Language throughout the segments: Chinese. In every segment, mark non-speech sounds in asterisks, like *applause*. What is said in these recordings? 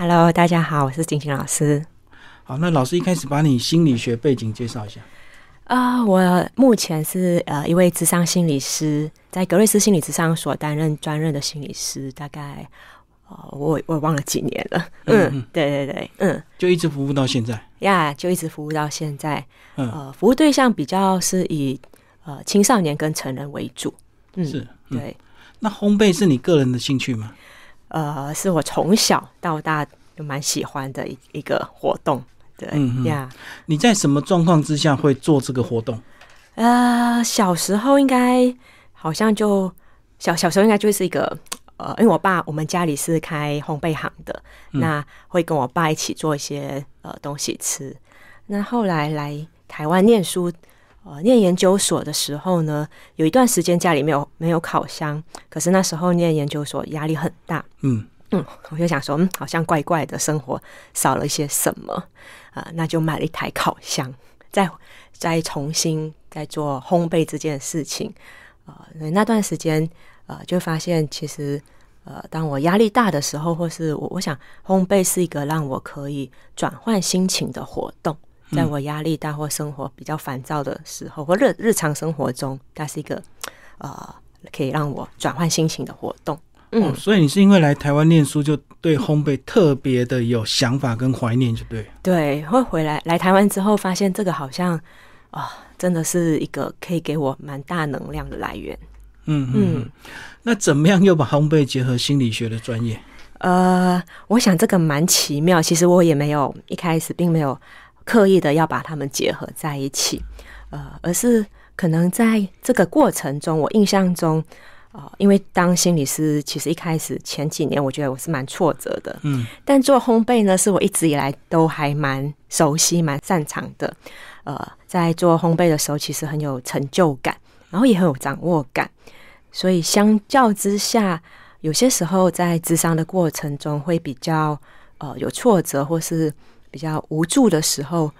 Hello，大家好，我是金晴老师。好，那老师一开始把你心理学背景介绍一下。啊，我目前是呃一位智商心理师，在格瑞斯心理智商所担任专任的心理师，大概哦，我我忘了几年了。嗯，对对对，嗯，就一直服务到现在。呀，就一直服务到现在。嗯，呃，服务对象比较是以呃青少年跟成人为主。嗯，是，对。那烘焙是你个人的兴趣吗？呃，是我从小到大就蛮喜欢的一一个活动。对呀，你在什么状况之下会做这个活动？呃，小时候应该好像就小小时候应该就是一个呃，因为我爸我们家里是开烘焙行的，那会跟我爸一起做一些呃东西吃。那后来来台湾念书，呃，念研究所的时候呢，有一段时间家里没有没有烤箱，可是那时候念研究所压力很大，嗯。嗯，我就想说，嗯，好像怪怪的，生活少了一些什么啊？那就买了一台烤箱，再再重新再做烘焙这件事情啊。那段时间，呃，就发现其实，呃，当我压力大的时候，或是我我想，烘焙是一个让我可以转换心情的活动。在我压力大或生活比较烦躁的时候，或日日常生活中，它是一个呃，可以让我转换心情的活动。嗯，所以你是因为来台湾念书，就对烘焙特别的有想法跟怀念，就对。对，会回来来台湾之后，发现这个好像啊，真的是一个可以给我蛮大能量的来源。嗯嗯，那怎么样又把烘焙结合心理学的专业？呃，我想这个蛮奇妙。其实我也没有一开始并没有刻意的要把它们结合在一起，呃，而是可能在这个过程中，我印象中。呃，因为当心理师，其实一开始前几年，我觉得我是蛮挫折的。嗯，但做烘焙呢，是我一直以来都还蛮熟悉、蛮擅长的。呃，在做烘焙的时候，其实很有成就感，然后也很有掌握感。所以相较之下，有些时候在智商的过程中，会比较呃有挫折或是比较无助的时候，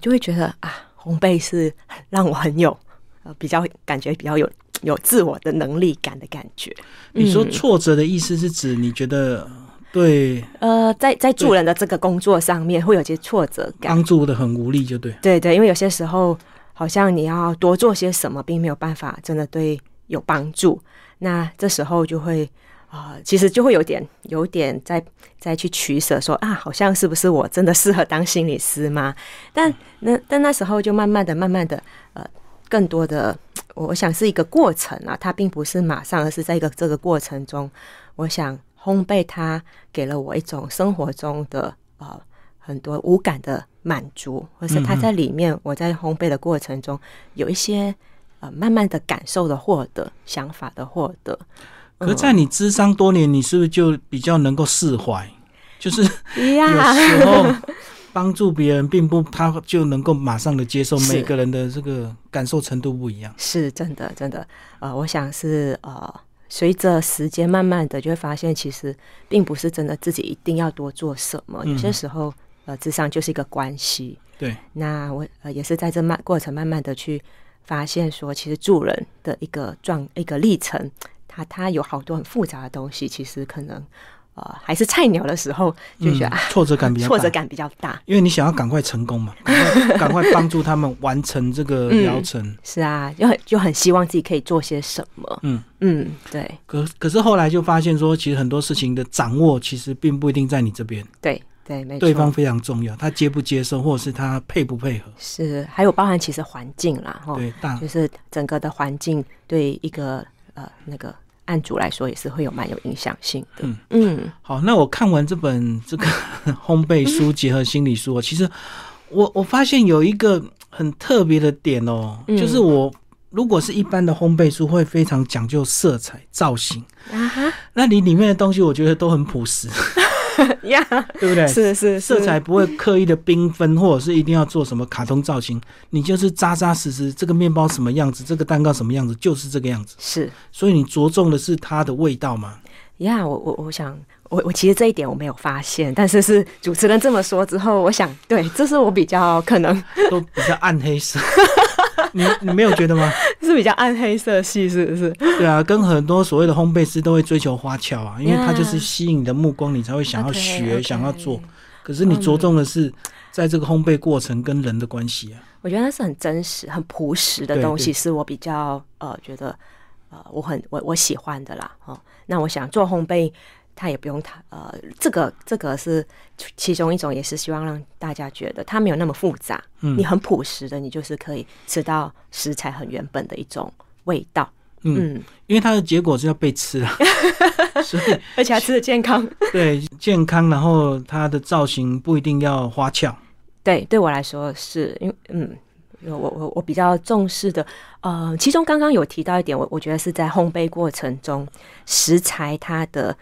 就会觉得啊，烘焙是让我很有呃比较感觉比较有。有自我的能力感的感觉。你说挫折的意思是指你觉得对？呃，在在助人的这个工作上面会有些挫折感，帮助的很无力，就对。对对，因为有些时候好像你要多做些什么，并没有办法真的对有帮助。那这时候就会啊，其实就会有点有点在再去取舍，说啊，好像是不是我真的适合当心理师吗？但那但那时候就慢慢的、慢慢的呃，更多的。我想是一个过程啊，它并不是马上，而是在一个这个过程中，我想烘焙它给了我一种生活中的呃很多无感的满足，或是它在里面，我在烘焙的过程中有一些呃慢慢的感受的获得，想法的获得。可在你智商多年，你是不是就比较能够释怀？就是有时候。帮助别人，并不他就能够马上的接受，每个人的这个感受程度不一样。是真的，真的。呃，我想是呃，随着时间慢慢的就会发现，其实并不是真的自己一定要多做什么。有些时候，呃，智商就是一个关系。对。那我呃也是在这慢过程，慢慢的去发现，说其实助人的一个状一个历程，它它有好多很复杂的东西，其实可能。呃，还是菜鸟的时时候，就觉得挫折感比较 *laughs* 挫折感比较大，因为你想要赶快成功嘛，赶快帮助他们完成这个疗程。是啊，就很就很希望自己可以做些什么。嗯嗯，对。可可是后来就发现说，其实很多事情的掌握，其实并不一定在你这边。对对，没错。对方非常重要，他接不接受，或者是他配不配合。是，还有包含其实环境啦，哈，对，大就是整个的环境对一个呃那个。案主来说也是会有蛮有影响性的。嗯嗯，好，那我看完这本这个 *laughs* 烘焙书结合心理书，其实我我发现有一个很特别的点哦，就是我如果是一般的烘焙书，会非常讲究色彩造型啊哈，那你里面的东西我觉得都很朴实。*laughs* *laughs* 呀，对不对？是是，色彩不会刻意的缤纷，或者是一定要做什么卡通造型，你就是扎扎实实，这个面包什么样子，这个蛋糕什么样子，就是这个样子。是，所以你着重的是它的味道吗？呀，我我我想，我我其实这一点我没有发现，但是是主持人这么说之后，我想，对，这是我比较可能都比较暗黑色。*laughs* 你你没有觉得吗？*laughs* 是比较暗黑色系，是不是？对啊，跟很多所谓的烘焙师都会追求花俏啊，因为它就是吸引你的目光，你才会想要学、想要做。可是你着重的是在这个烘焙过程跟人的关系啊。我觉得那是很真实、很朴实的东西，是我比较呃觉得呃我很我我喜欢的啦。哦，那我想做烘焙。它也不用它，呃，这个这个是其中一种，也是希望让大家觉得它没有那么复杂，嗯，你很朴实的，你就是可以吃到食材很原本的一种味道，嗯，因为它的结果是要被吃啊，*laughs* 所以而且还吃的健康，对健康，然后它的造型不一定要花俏，对，对我来说是因为，嗯，我我我比较重视的，呃，其中刚刚有提到一点，我我觉得是在烘焙过程中食材它的。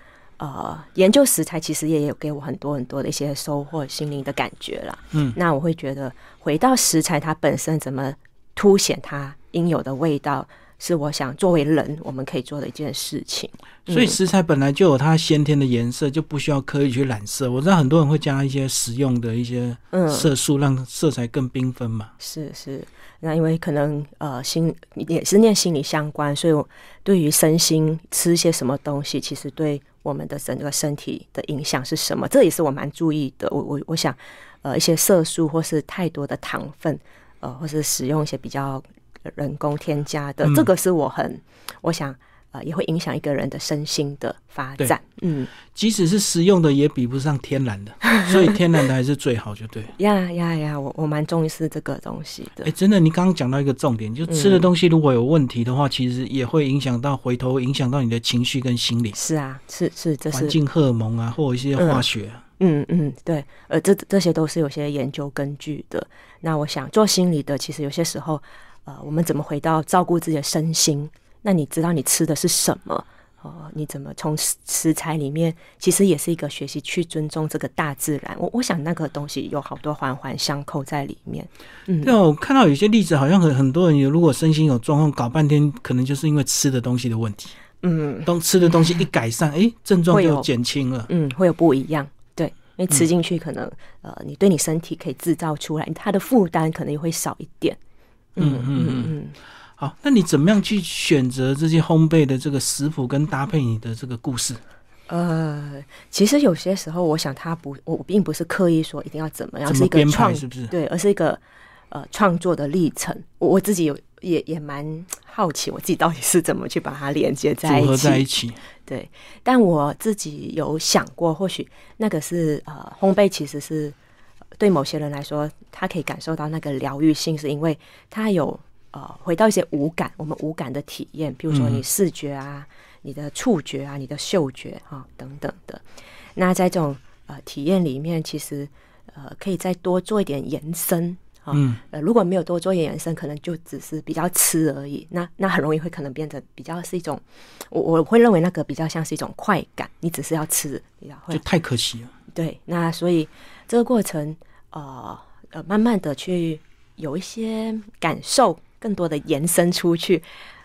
呃，研究食材其实也有给我很多很多的一些收获、心灵的感觉了。嗯，那我会觉得回到食材它本身怎么凸显它应有的味道，是我想作为人我们可以做的一件事情。所以食材本来就有它先天的颜色，就不需要刻意去染色。我知道很多人会加一些食用的一些色素，让色彩更缤纷嘛。是是，那因为可能呃心也是念心理相关，所以我对于身心吃一些什么东西，其实对。我们的整个身体的影响是什么？这也是我蛮注意的。我我我想，呃，一些色素或是太多的糖分，呃，或是使用一些比较人工添加的，这个是我很我想。呃，也会影响一个人的身心的发展。嗯，即使是食用的，也比不上天然的，*laughs* 所以天然的还是最好，就对。呀呀呀，我我蛮重视这个东西的。哎，真的，你刚刚讲到一个重点，就吃的东西如果有问题的话，其实也会影响到回头影响到你的情绪跟心理。是啊，是是，这是环境荷尔蒙啊，或者一些化学。嗯嗯，对，呃，这这些都是有些研究根据的。那我想做心理的，其实有些时候，呃，我们怎么回到照顾自己的身心？那你知道你吃的是什么？哦，你怎么从食材里面，其实也是一个学习去尊重这个大自然。我我想那个东西有好多环环相扣在里面。嗯，对啊，我看到有些例子，好像很很多人有，如果身心有状况，搞半天可能就是因为吃的东西的问题。嗯，当吃的东西一改善，哎，症状就减轻了。嗯，会有不一样。对，因为吃进去可能呃，你对你身体可以制造出来，它的负担可能也会少一点。嗯嗯嗯嗯。好，那你怎么样去选择这些烘焙的这个食谱跟搭配你的这个故事？呃，其实有些时候，我想他不，我并不是刻意说一定要怎么样，是一个创，是不是？对，而是一个呃创作的历程。我我自己有也也蛮好奇，我自己到底是怎么去把它连接在一起，在一起。对，但我自己有想过，或许那个是呃，烘焙其实是对某些人来说，他可以感受到那个疗愈性，是因为他有。呃，回到一些五感，我们五感的体验，比如说你视觉啊、你的触觉啊、你的嗅觉啊等等的。那在这种呃体验里面，其实呃可以再多做一点延伸啊。呃，如果没有多做一点延伸，可能就只是比较吃而已。那那很容易会可能变成比较是一种，我我会认为那个比较像是一种快感，你只是要吃，比较会就太可惜了。对，那所以这个过程呃呃，慢慢的去有一些感受。更多的延伸出去，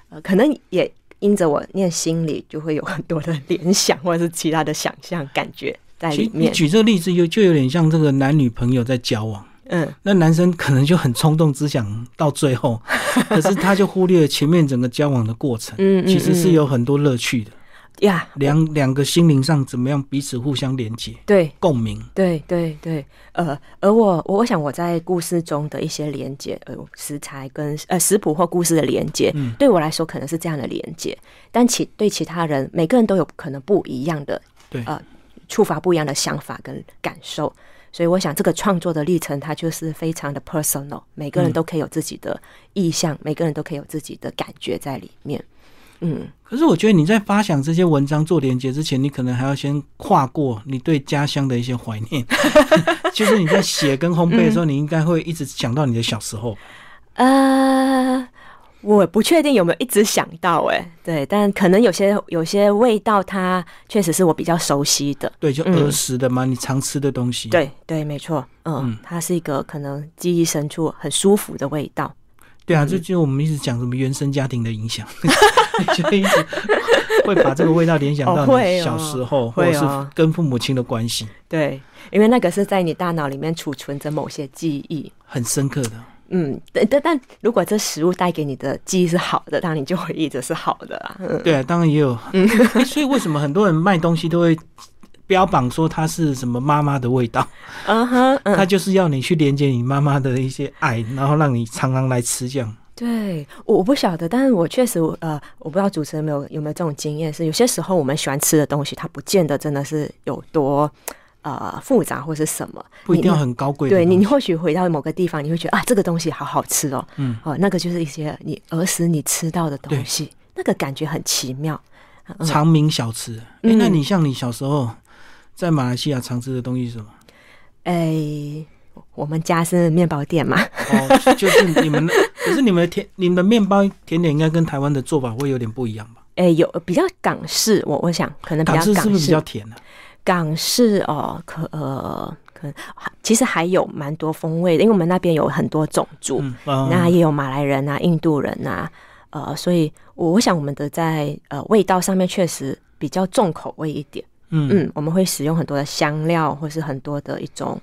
呃，可能也因着我念心里，就会有很多的联想或者是其他的想象感觉在里面。你举这个例子，又就有点像这个男女朋友在交往，嗯，那男生可能就很冲动，只想到最后，*laughs* 可是他就忽略了前面整个交往的过程，嗯，其实是有很多乐趣的。呀，两两个心灵上怎么样彼此互相连接？对，共鸣。对对对，呃，而我我想我在故事中的一些连接，呃，食材跟呃食谱或故事的连接，对我来说可能是这样的连接，但其对其他人，每个人都有可能不一样的，对，呃，触发不一样的想法跟感受，所以我想这个创作的历程，它就是非常的 personal，每个人都可以有自己的意向，每个人都可以有自己的感觉在里面。嗯，可是我觉得你在发想这些文章做连接之前，你可能还要先跨过你对家乡的一些怀念。*laughs* *laughs* 就是你在写跟烘焙的时候，你应该会一直想到你的小时候。呃，我不确定有没有一直想到，哎，对，但可能有些有些味道，它确实是我比较熟悉的。对，就儿时的嘛，你常吃的东西。对对，没错，嗯，它是一个可能记忆深处很舒服的味道。对啊，就就我们一直讲什么原生家庭的影响，*laughs* 就一直会把这个味道联想到你小时候，或者是跟父母亲的关系。对，因为那个是在你大脑里面储存着某些记忆，很深刻的。嗯，但但但如果这食物带给你的记忆是好的，当然你就会一直是好的啊。嗯对啊，当然也有。*laughs* 诶所以为什么很多人卖东西都会标榜说它是什么妈妈的味道？嗯哼，嗯，它就是要你去连接你妈妈的一些爱，然后让你常常来吃这样。对，我我不晓得，但是我确实，呃，我不知道主持人有没有有没有这种经验，是有些时候我们喜欢吃的东西，它不见得真的是有多呃复杂或是什么，不一定要很高贵对你，你或许回到某个地方，你会觉得啊，这个东西好好吃哦，嗯，哦，那个就是一些你儿时你吃到的东西，那个感觉很奇妙。嗯长明小吃。哎、嗯那你像你小时候在马来西亚常吃的东西是什么？哎，我们家是面包店嘛，哦，就是你们的，可是你们的甜，你们的面包甜点应该跟台湾的做法会有点不一样吧？哎，有比较港式，我我想可能比较港式港是不是比较甜呢、港式哦，可呃，可能其实还有蛮多风味的，因为我们那边有很多种族，那也有马来人啊、印度人啊，呃，所以我我想我们的在呃味道上面确实比较重口味一点，嗯嗯，我们会使用很多的香料，或是很多的一种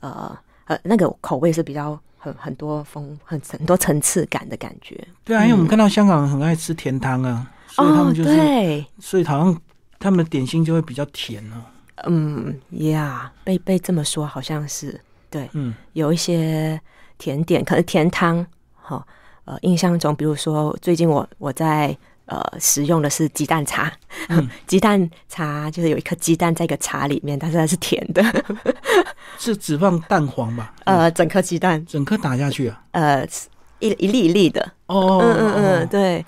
呃呃那个口味是比较很很多风很很多层次感的感觉。对啊，因为我们看到香港人很爱吃甜汤啊，所以他哦，们就是，对，所以好像他们的点心就会比较甜哦。嗯呀被被这么说好像是对。嗯，有一些甜点，可能甜汤，哈、呃，印象中，比如说最近我我在呃使用的是鸡蛋茶，嗯 *laughs* 鸡蛋茶就是有一颗鸡蛋在一个茶里面，但是它是甜的，*laughs* 是只放蛋黄吧？呃，整颗鸡蛋，整颗打下去啊？呃，一一粒一粒的，哦，嗯嗯嗯，哦，对。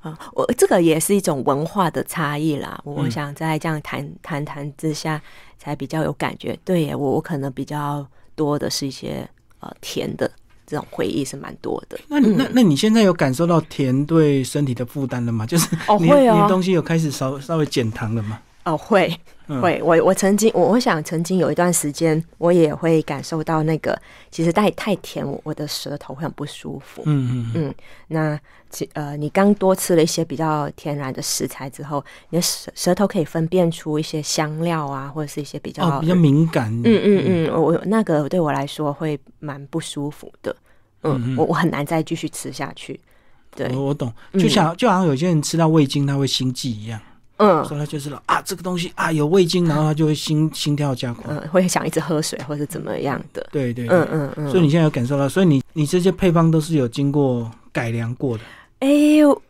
啊，我这个也是一种文化的差异啦。我想在这样谈谈谈之下，才比较有感觉。对耶，我我可能比较多的是一些呃甜的这种回忆是蛮多的。那你那那你现在有感受到甜对身体的负担了吗？就是你哦会哦你的东西有开始稍稍微减糖了吗？哦，会嗯会，我我曾经，我我想曾经有一段时间，我也会感受到那个，其实太太甜，我我的舌头会很不舒服。嗯嗯嗯，嗯，那其呃，你刚多吃了一些比较天然的食材之后，你的舌舌头可以分辨出一些香料啊，或者是一些比较哦，比较敏感。嗯嗯嗯，我我那个对我来说会蛮不舒服的。嗯，嗯嗯我我很难再继续吃下去。对，我我懂，嗯就像就好像有些人吃到味精他会心悸一样，嗯所以他就是啊这个东西啊有味精，然后他就会心心跳加快。嗯，会想一直喝水或者怎么样的。对对，嗯嗯嗯。所以你现在有感受到，所以你你这些配方都是有经过改良过的。哎、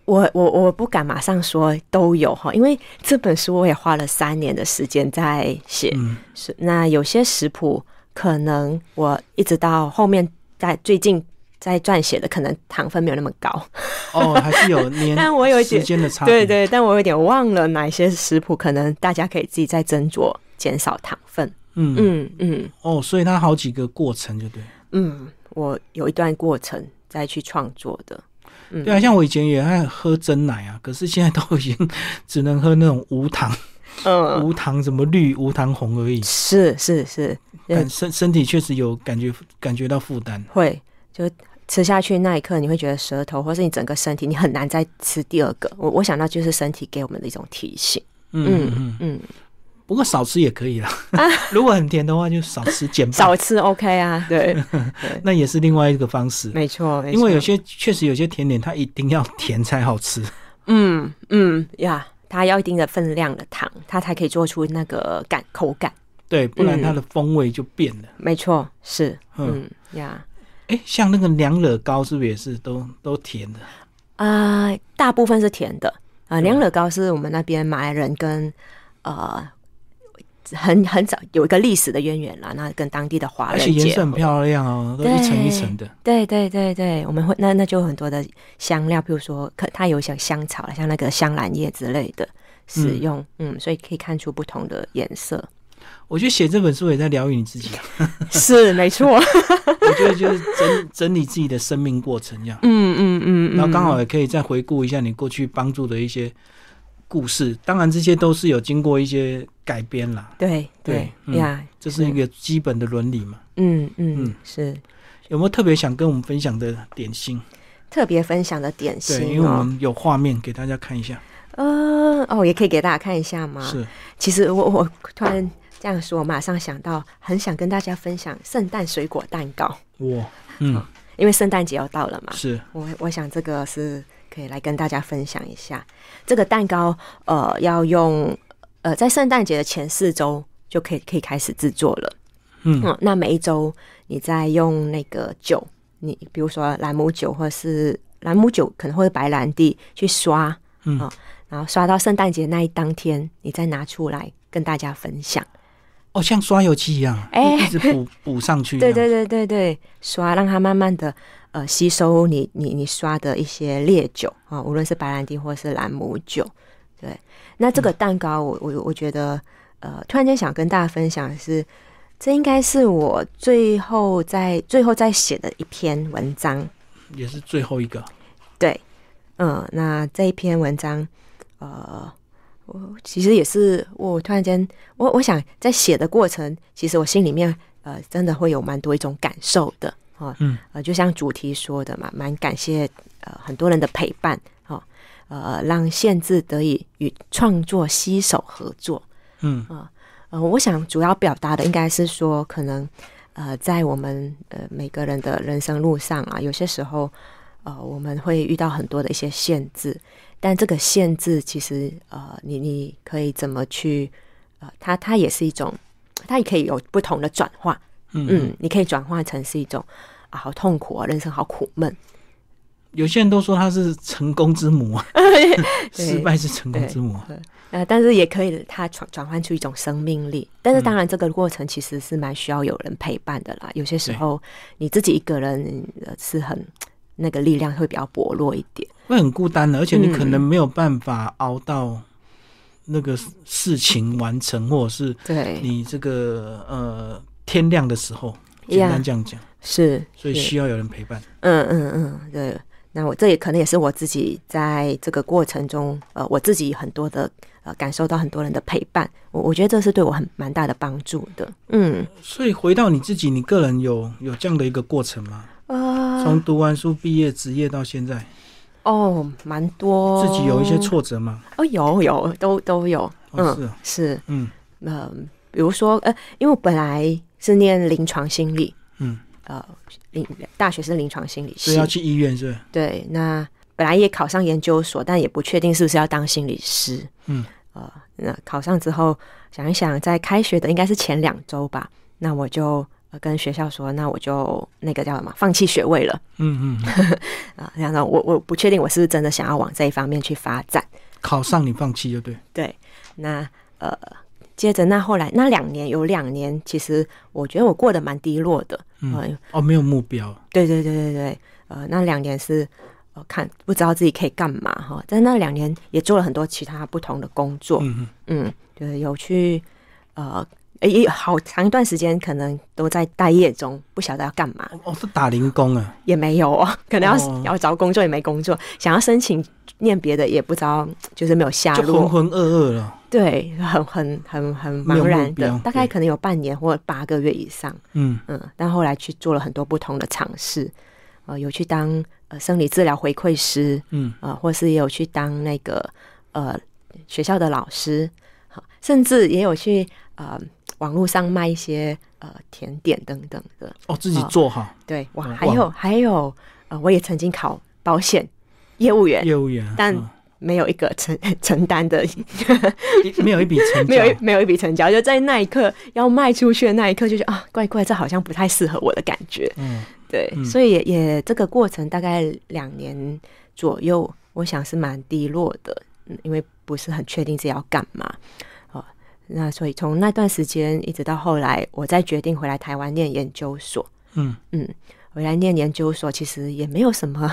我我我不敢马上说都有哈，因为这本书我也花了三年的时间在写。嗯是那有些食谱可能我一直到后面在最近在撰写的，可能糖分没有那么高。哦，还是有年 *laughs* 但我有时间的差别。对对，但我有点忘了哪些食谱，可能大家可以自己再斟酌减少糖分。嗯嗯嗯哦，所以它好几个过程就对。嗯，我有一段过程再去创作的。嗯，对啊，像我以前也爱喝真奶啊，可是现在都已经 *laughs* 只能喝那种无糖、嗯，无糖什么绿、无糖红而已。是是是，感身身体确实有感觉感觉到负担。会就吃下去那一刻，你会觉得舌头或是你整个身体，你很难再吃第二个。我我想到就是身体给我们的一种提醒。嗯嗯嗯，嗯，不过少吃也可以啦。*laughs* 如果很甜的话，就少吃减半，少吃 OK 啊，*laughs* 对，那也是另外一个方式。没错，因为有些确实有些甜点它一定要甜才好吃。*laughs* 嗯嗯呀，它要一定的分量的糖，它才可以做出那个感口感。对，不然它的风味就变了。没错，是，嗯嗯呀。哎、像那个娘惹糕是不是也是都都甜的？啊、大部分是甜的啊。嗯娘惹糕是我们那边马来人跟呃很很早有一个历史的渊源啦，那跟当地的华人而且。颜色很漂亮哦，都一层一层的。对对对对，我们会那那就有很多的香料，比如说可它有像香草，像那个香兰叶之类的使用，嗯所以可以看出不同的颜色。我觉得写这本书也在疗愈你自己啊。*laughs* 是没错，*laughs* 我觉得就是整整理自己的生命过程这样，嗯嗯嗯，然后刚好也可以再回顾一下你过去帮助的一些故事。当然，这些都是有经过一些改编啦，对对呀，这是一个基本的伦理嘛。嗯嗯嗯是有没有特别想跟我们分享的点心？特别分享的点心对，因为我哦。们有画面给大家看一下。呃哦，也可以给大家看一下吗？是，其实我我突然这样说，我马上想到，很想跟大家分享圣诞水果蛋糕。哇嗯因为圣诞节要到了嘛，是我我想这个是可以来跟大家分享一下。这个蛋糕呃要用呃在圣诞节的前四周就可以可以开始制作了。嗯嗯，那每一周你再用那个酒，你比如说兰姆酒或者是兰姆酒，可能或者白兰地去刷，嗯哦然后刷到圣诞节那一当天，你再拿出来跟大家分享。哦，像刷油漆一样，哎一直补 *laughs* 补上去。对对，对对对，刷让它慢慢的呃吸收你你你刷的一些烈酒啊、无论是白兰地或是兰姆酒。对，那这个蛋糕我我我觉得呃，突然间想跟大家分享的是，这应该是我最后在最后在写的一篇文章。也是最后一个。对，嗯，那这一篇文章，呃，我其实也是我突然间，我我想在写的过程，其实我心里面呃，真的会有蛮多一种感受的哦，嗯，呃，就像主题说的嘛，蛮感谢呃很多人的陪伴哦，呃，让限制得以与创作携手合作，嗯。呃，我想主要表达的应该是说，可能呃，在我们呃每个人的人生路上啊，有些时候呃，我们会遇到很多的一些限制，但这个限制其实呃，你你可以怎么去呃，它它也是一种，它也可以有不同的转化，嗯。嗯，你可以转化成是一种啊，好痛苦啊，人生好苦闷，有些人都说他是成功之母啊，*laughs* 失败是成功之母啊。呃，但是也可以它转转换出一种生命力，但是当然这个过程其实是蛮需要有人陪伴的啦。有些时候你自己一个人呃是很那个力量会比较薄弱一点。会很孤单的，而且你可嗯能没有办法熬到那个事情完成，或者是对，你这个呃天亮的时候，简单这样讲，是，是所以需要有人陪伴。嗯嗯嗯，对。那我这也可能也是我自己在这个过程中，呃，我自己很多的呃感受到很多人的陪伴，我我觉得这是对我很蛮大的帮助的。嗯，所以回到你自己，你个人有有这样的一个过程吗？呃，从读完书毕业职业到现在，哦，蛮多自己有一些挫折吗？哦，有有都都有，哦，是哦，是，嗯嗯、比如说，呃，因为我本来是念临床心理，嗯，呃，临大学是临床心理系所以要，去医院是？对，那本来也考上研究所，但也不确定是不是要当心理师，嗯，呃，那考上之后想一想，在开学的应该是前两周吧，那我就。呃跟学校说，那我就那个叫什么，放弃学位了嗯嗯，*laughs* 啊。然后我我不确定我是不是真的想要往这一方面去发展。考上你放弃就对。*laughs* 对，那呃，接着那后来那两年有两年，其实我觉得我过得蛮低落的。嗯呃哦，没有目标。对对对对对，呃，那两年是呃看不知道自己可以干嘛哈，但那两年也做了很多其他不同的工作，嗯嗯，嗯，对，有去呃。也有好长一段时间，可能都在待业中，不晓得要干嘛，哦，是打零工啊。也没有哦，可能要、哦。要找工作也没工作，想要申请念别的也不知道，就是没有下就落，浑浑噩噩了。对，很很很很茫然的，大概可能有半年或八个月以上，嗯。嗯，但后来去做了很多不同的尝试，呃，有去当呃生理治疗回馈师，嗯，呃，或是也有去当那个呃学校的老师，好，甚至也有去呃网络上卖一些呃甜点等等的，哦，自己做好对，哇，嗯还有还有呃，我也曾经考保险业务员，业务员，但嗯没有一个承 *laughs* 承担的。一没有一笔成交，*laughs* 没有一没有一笔成交，就在那一刻要卖出去的那一刻，就觉得啊，怪怪，这好像不太适合我的感觉。嗯对，嗯。所以也也这个过程大概两年左右，我想是蛮低落的，嗯，因为不是很确定自己要干嘛。哦，那所以从那段时间一直到后来，我再决定回来台湾念研究所。嗯嗯，回来念研究所，其实也没有什么，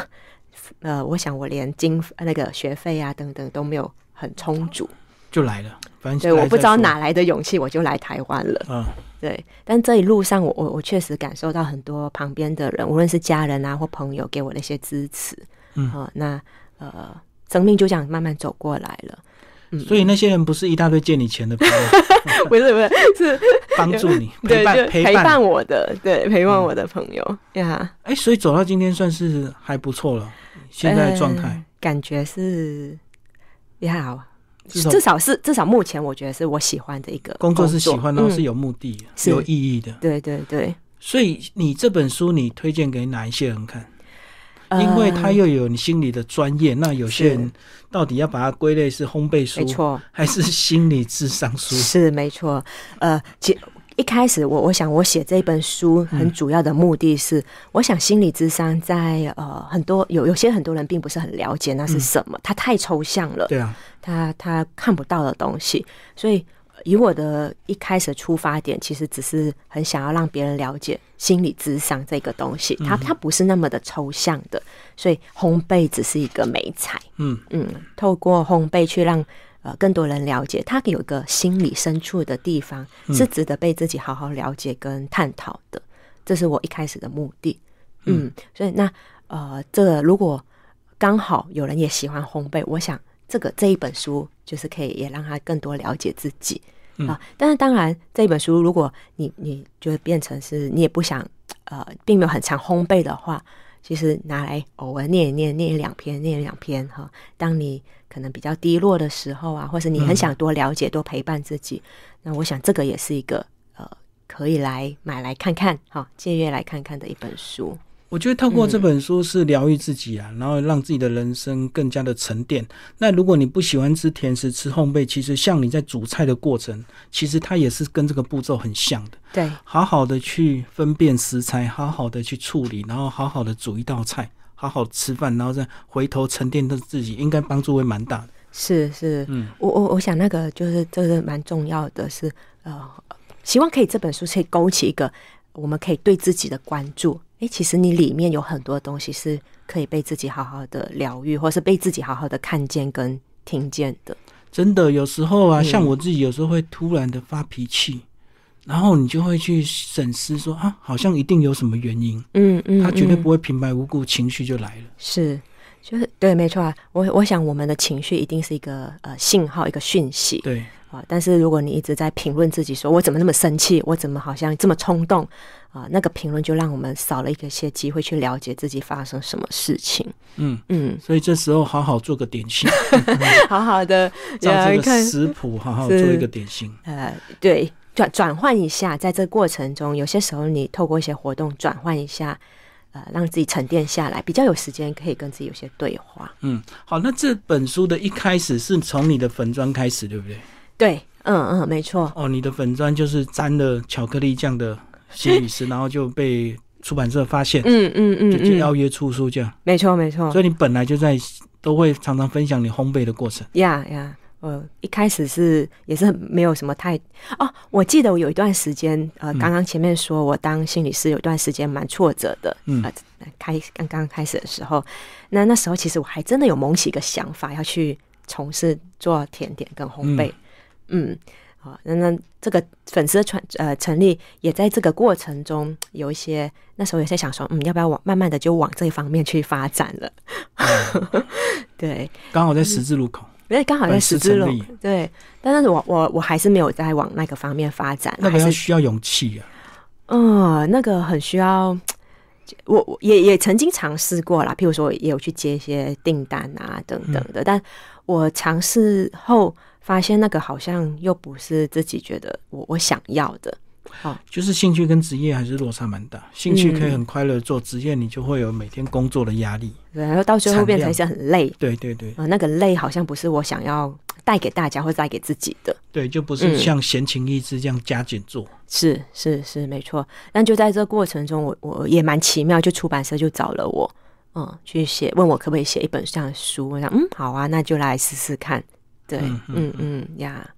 呃，我想我连经那个学费啊等等都没有很充足。就来了，反正对，我不知道哪来的勇气，我就来台湾了。嗯对，但这一路上我，我我确实感受到很多旁边的人，无论是家人啊或朋友，给我的一些支持。嗯啊、那呃，生命就这样慢慢走过来了。嗯，所以那些人不是一大堆借你钱的朋友，*laughs* 不是不是是，帮助你陪，*laughs* 伴陪伴。伴我的，对，陪伴我的朋友呀。哎，所以走到今天算是还不错了，现在的状态呃。感觉是呀，至少至少是至少目前我觉得是我喜欢的一个工作是喜欢，然后是嗯有目的、是有意义的。对对对，所以你这本书你推荐给哪一些人看？因为它又有你心理的专业，那有些人到底要把它归类是烘焙书，没错，还是心理智商书？*laughs* 是没错。呃，其一开始我我想我写这本书很主要的目的是，我想心理智商在呃很多有有些很多人并不是很了解那是什么，它太抽象了，对啊，他他看不到的东西，所以。以我的一开始出发点，其实只是很想要让别人了解心理智商这个东西，它它不是那么的抽象的，所以烘焙只是一个美材。嗯嗯，透过烘焙去让呃更多人了解，它有一个心理深处的地方是值得被自己好好了解跟探讨的，这是我一开始的目的。嗯，所以那呃，这个如果刚好有人也喜欢烘焙，我想这个这一本书就是可以也让他更多了解自己。啊，但是当然，这本书如果你你就变成是你也不想呃，并没有很长烘焙的话，其实拿来偶尔念一念，念一两篇，念一两篇哈。当你可能比较低落的时候啊，或是你很想多了解、多陪伴自己，那我想这个也是一个呃，可以来买来看看哈，借阅来看看的一本书。我觉得透过这本书是疗愈自己啊，然后让自己的人生更加的沉淀。那如果你不喜欢吃甜食、吃烘焙，其实像你在煮菜的过程，其实它也是跟这个步骤很像的。对，好好的去分辨食材，好好的去处理，然后好好的煮一道菜，好好吃饭，然后再回头沉淀的自己，应该帮助会蛮大的。是是，嗯，我我我想那个就是这个蛮重要的，是呃，希望可以这本书可以勾起一个我们可以对自己的关注。哎，其实你里面有很多东西是可以被自己好好的疗愈，或是被自己好好的看见跟听见的。真的，有时候啊，像我自己有时候会突然的发脾气，然后你就会去审视说啊，好像一定有什么原因。嗯嗯，他绝对不会平白无故情绪就来了。是，就是对，没错啊。我我想我们的情绪一定是一个呃信号，一个讯息。对。但是如果你一直在评论自己，说我怎么那么生气，我怎么好像这么冲动啊？那个评论就让我们少了一个些机会去了解自己发生什么事情。嗯嗯，所以这时候好好做个点心，*laughs* 好好的 *laughs* 照这个食谱，*laughs* 好好做一个点心。呃，对，转转换一下，在这过程中，有些时候你透过一些活动转换一下，呃，让自己沉淀下来，比较有时间可以跟自己有些对话。嗯，好，那这本书的一开始是从你的粉砖开始，对不对？对，嗯嗯，没错。哦，你的粉砖就是沾了巧克力酱的心理师，然后就被出版社发现，嗯嗯嗯，就邀约出书这样。没错没错。所以你本来就在都会常常分享你烘焙的过程。呀呀，呃，一开始是也是没有什么太哦，我记得我有一段时间，呃，刚刚前面说我当心理师有段时间蛮挫折的，嗯，开刚刚开始的时候，那那时候其实我还真的有萌起一个想法，要去从事做甜点跟烘焙。嗯，好，那那这个粉丝传呃成立也在这个过程中有一些，那时候也在想说，嗯，要不要往慢慢的就往这一方面去发展了？*laughs* 对，刚好在十字路口，因为刚好在十字路，对，但是我我我还是没有在往那个方面发展，那个是需要勇气啊，嗯，那个很需要，我我也也曾经尝试过啦，譬如说也有去接一些订单啊等等的，但我尝试后。发现那个好像又不是自己觉得我我想要的，好，就是兴趣跟职业还是落差蛮大。兴趣可以很快乐做，职业你就会有每天工作的压力，对，然后到最后变成一些很累。对对对，啊，那个累好像不是我想要带给大家或带给自己的。对，就不是像闲情逸致这样加减做。是是是，没错。但就在这过程中，我我也蛮奇妙，就出版社就找了我，嗯，去写，问我可不可以写一本这样的书。我想，嗯，好啊，那就来试试看。对，嗯嗯呀，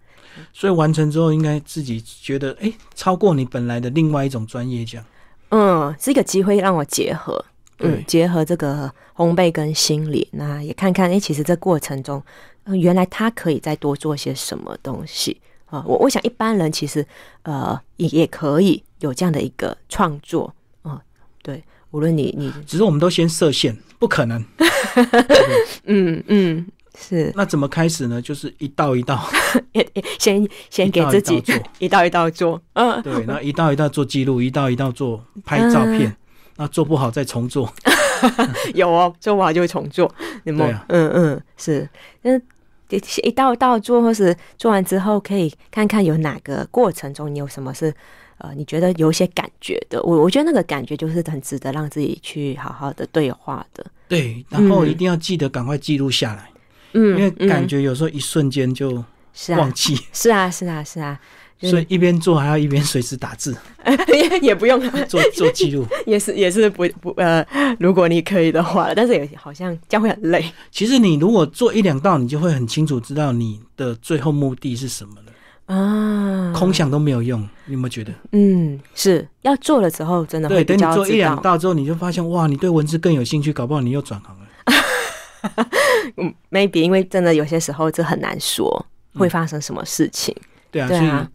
所以完成之后，应该自己觉得，哎，超过你本来的另外一种专业这样。嗯，是一个机会让我结合，嗯，结合这个烘焙跟心理，那也看看，哎，其实这过程中，原来他可以再多做些什么东西啊？我我想一般人其实，呃，也也可以有这样的一个创作啊。对，无论你你，只是我们都先设限，不可能。*laughs* 嗯嗯。是，那怎么开始呢？就是一道一道，*laughs* 先先给自己做，*laughs* 一道一道做，嗯，对，然后一道一道做记录，一道一道做拍照片，那做不好再重做。*laughs* 有哦，做不好就会重做。对啊，嗯嗯，是，那一道一道做，或是做完之后可以看看有哪个过程中你有什么是呃，你觉得有一些感觉的，我我觉得那个感觉就是很值得让自己去好好的对话的。对，然后一定要记得赶快记录下来，嗯，因为感嗯觉有时候一瞬间就是啊忘，记，是啊，是啊，是啊，就是所以一边做还要一边随时打字也 *laughs* 也不用，做做记录。*laughs* 也是也是不不呃，如果你可以的话，但是也好像这样会很累。其实你如果做一两道，你就会很清楚知道你的最后目的是什么了，啊，空想都没有用。你有没有觉得？嗯，是要做了之后真的对，会等你做一。两道之后，你就发现哇，你对文字更有兴趣，搞不好你又转行了。*laughs* 嗯，maybe 因为真的有些时候这很难说嗯会发生什么事情。对啊，对啊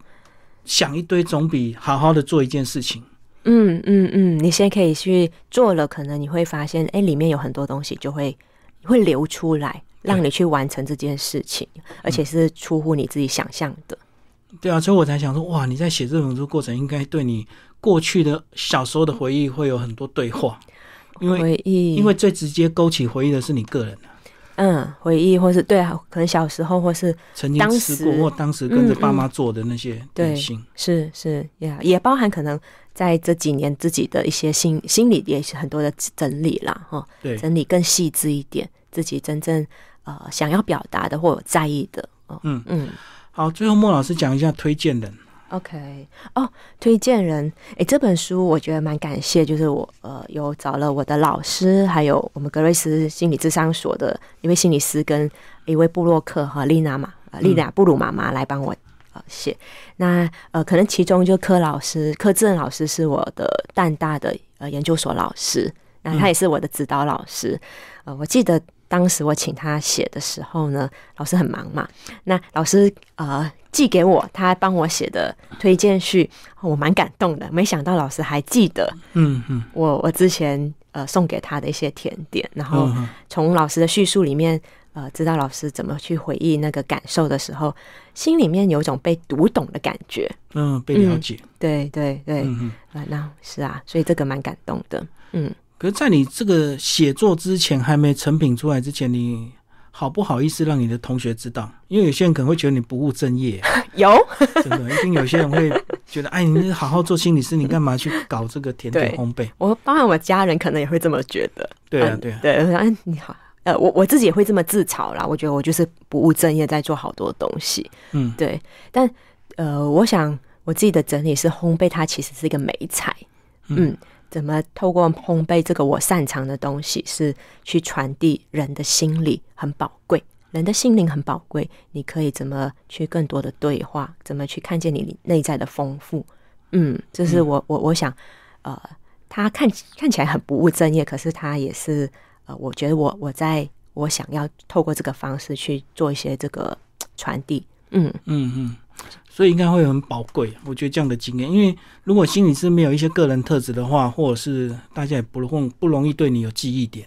想一堆总比好好的做一件事情。嗯嗯嗯，你现在可以去做了，可能你会发现，哎，里面有很多东西就会会流出来，让你去完成这件事情，而且是出乎你自己想象的。对啊，所以我才想说，哇，你在写这本书过程，应该对你过去的小时候的回忆会有很多对话，因为回忆，因为最直接勾起回忆的是你个人啊嗯，回忆或是对啊，可能小时候或是曾经当吃过或当时跟着嗯爸妈做的那些对点心。是是呀也包含可能在这几年自己的一些心心理也是很多的整理啦，哈，对，整理更细致一点，自己真正呃想要表达的或有在意的。哦，嗯嗯好，最后莫老师讲一下推荐人。，OK，哦，推荐人，诶，这本书我觉得蛮感谢，就是我呃有找了我的老师，还有我们格瑞斯心理智商所的一位心理师跟一位布洛克和丽娜嘛，呃丽娜布鲁妈妈来帮我呃写。那呃，可能其中就柯老师，柯志恩老师是我的淡大的呃研究所老师，那他也是我的指导老师。呃，我记得当时我请他写的时候呢，老师很忙嘛，那老师呃寄给我他帮我写的推荐序，我蛮感动的。没想到老师还记得嗯嗯，我我之前呃送给他的一些甜点，然后从老师的叙述里面，呃，知道老师怎么去回忆那个感受的时候，心里面有一种被读懂的感觉。嗯，被了解。对对对，嗯嗯。啊，那是啊，所以这个蛮感动的。嗯，可是，在你这个写作之前，还没成品出来之前，你好不好意思让你的同学知道？因为有些人可能会觉得你不务正业，*laughs* 有 *laughs* 真的，一定有些人会觉得，哎，你好好做心理师，你干嘛去搞这个甜点烘焙？我，包含我家人可能也会这么觉得。嗯，对啊对啊，对，我说，嗯，你好。呃，我我自己也会这么自嘲啦。我觉得我就是不务正业，在做好多东西。嗯对，但呃，我想我自己的整理是烘焙，它其实是一个美菜。嗯，怎么透过烘焙这个我擅长的东西，是去传递人的心理很宝贵，人的心灵很宝贵。你可以怎么去更多的对话，怎么去看见你内在的丰富？嗯，这是我我我想，呃，他看看起来很不务正业，可是他也是呃，我觉得我我在我想要透过这个方式去做一些这个传递。嗯，嗯嗯，所以应该会很宝贵。我觉得这样的经验，因为如果心理师没有一些个人特质的话，或者是大家也不容不容易对你有记忆点，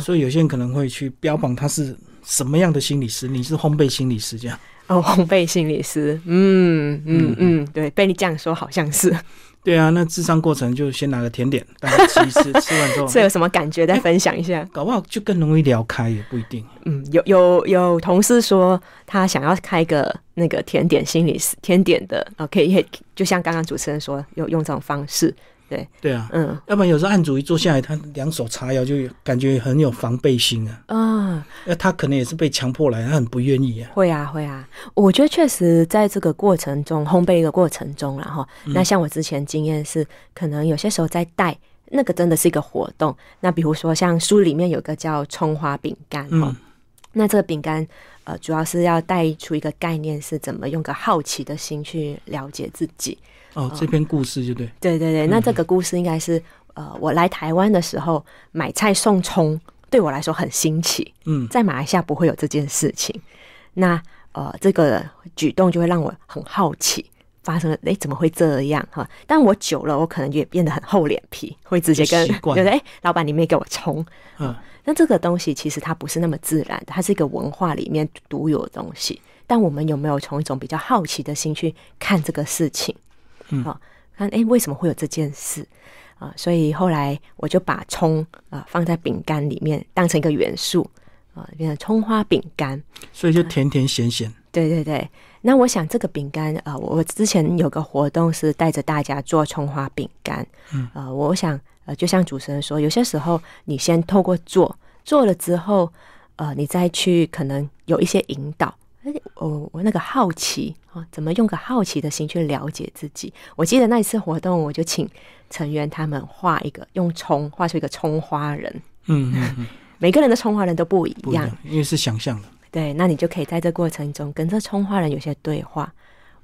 所以有些人可能会去标榜他是什么样的心理师，你是烘焙心理师这样。哦，烘焙心理师，嗯嗯嗯，对，被你这样说好像是，对啊，那智商过程就先拿个甜点，大家吃一吃，吃完之后 *laughs* 这有什么感觉？再分享一下。搞不好就更容易聊开，也不一定。嗯，有有有同事说他想要开个那个甜点心理，甜点的啊，可以，就像刚刚主持人说，有用这种方式，对对啊，嗯要不然有时候案主一坐下来，他两手叉腰，就感觉很有防备心啊。啊，那他可能也是被强迫来，他很不愿意啊。会啊会啊，我觉得确实在这个过程中，烘焙的过程中，然后那像我之前经验是，可能有些时候在带。那个真的是一个活动，那比如说像书里面有个叫葱花饼干哈，嗯那这个饼干呃主要是要带出一个概念，是怎么用个好奇的心去了解自己。哦，这篇故事就对，对对对，那这个故事应该是呃我来台湾的时候买菜送葱，对我来说很新奇，嗯在马来西亚不会有这件事情。那呃，这个举动就会让我很好奇，发生了，哎，怎么会这样哈？但我久了，我可能也变得很厚脸皮，会直接跟觉得，诶，老板，你没给我冲。嗯那这个东西其实它不是那么自然的，它是一个文化里面独有的东西。但我们有没有从一种比较好奇的心去看这个事情？嗯好、看诶，为什么会有这件事啊？所以后来我就把葱啊、放在饼干里面，当成一个元素。啊，变成葱花饼干。所以就甜甜咸咸。对对对，那我想这个饼干啊、呃，我之前有个活动是带着大家做葱花饼干。嗯，呃，我想呃，就像主持人说，有些时候你先透过做，做了之后，呃，你再去可能有一些引导。哎，我我那个好奇啊，怎么用个好奇的心去了解自己？我记得那一次活动，我就请成员他们画一个用葱画出一个葱花人，嗯嗯嗯，*laughs* 每个人的葱花人都不一样不一样，，因为是想象的。对，那你就可以在这过程中跟这葱花人有些对话。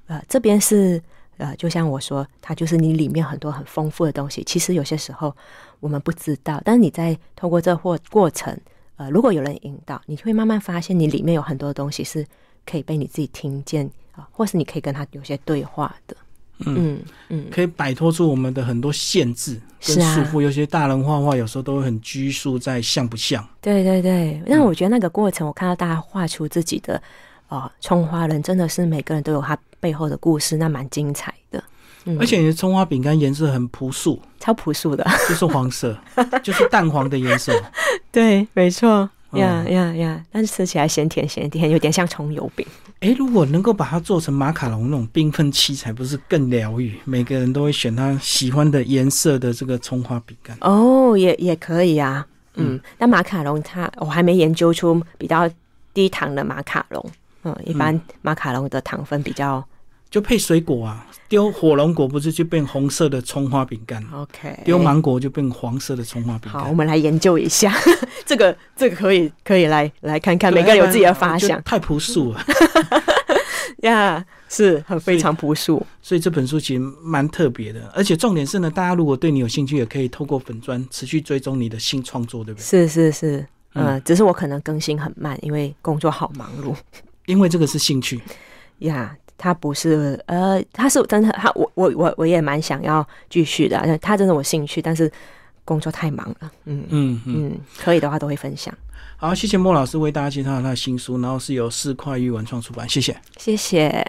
呃，这边是呃，就像我说，它就是你里面很多很丰富的东西。其实有些时候我们不知道，但是你在透过这过过程，呃，如果有人引导，你会慢慢发现你里面有很多东西是可以被你自己听见啊、或是你可以跟他有些对话的。嗯嗯，可以摆脱出我们的很多限制跟束缚。有些大人画画有时候都会很拘束在像不像。对对对。那我觉得那个过程，我看到大家画出自己的哦葱花人，真的是每个人都有他背后的故事，那蛮精彩的。嗯而且你的葱花饼干颜色很朴素，超朴素的，就是黄色，*laughs* 就是淡黄的颜色。对，没错，嗯呀呀呀！但是吃起来咸甜咸甜，有点像葱油饼。诶，如果能够把它做成马卡龙那种缤纷七彩，不是更疗愈？每个人都会选他喜欢的颜色的这个葱花饼干。哦，也也可以啊。嗯，那马卡龙它我还没研究出比较低糖的马卡龙。嗯，一般马卡龙的糖分比较就配水果啊，丢火龙果不是就变红色的葱花饼干，OK。丢芒果就变黄色的葱花饼好，我干。们来研究一下 *laughs* 这个，这个可以可以来来看看，每个人有自己的发想太朴素了。*laughs* 呀是很非常朴素。所以这本书其实蛮特别的，而且重点是呢，大家如果对你有兴趣，也可以透过粉砖持续追踪你的新创作，对不对？是是是，嗯、嗯只是我可能更新很慢，因为工作好忙碌。因为这个是兴趣，呀他不是呃，他是真的，他我我我我也蛮想要继续的啊，他真的我兴趣，但是工作太忙了，嗯嗯嗯。嗯，可以的话都会分享，好，谢谢莫老师为大家介绍他的新书，然后是由四块玉文创出版，谢谢。谢谢。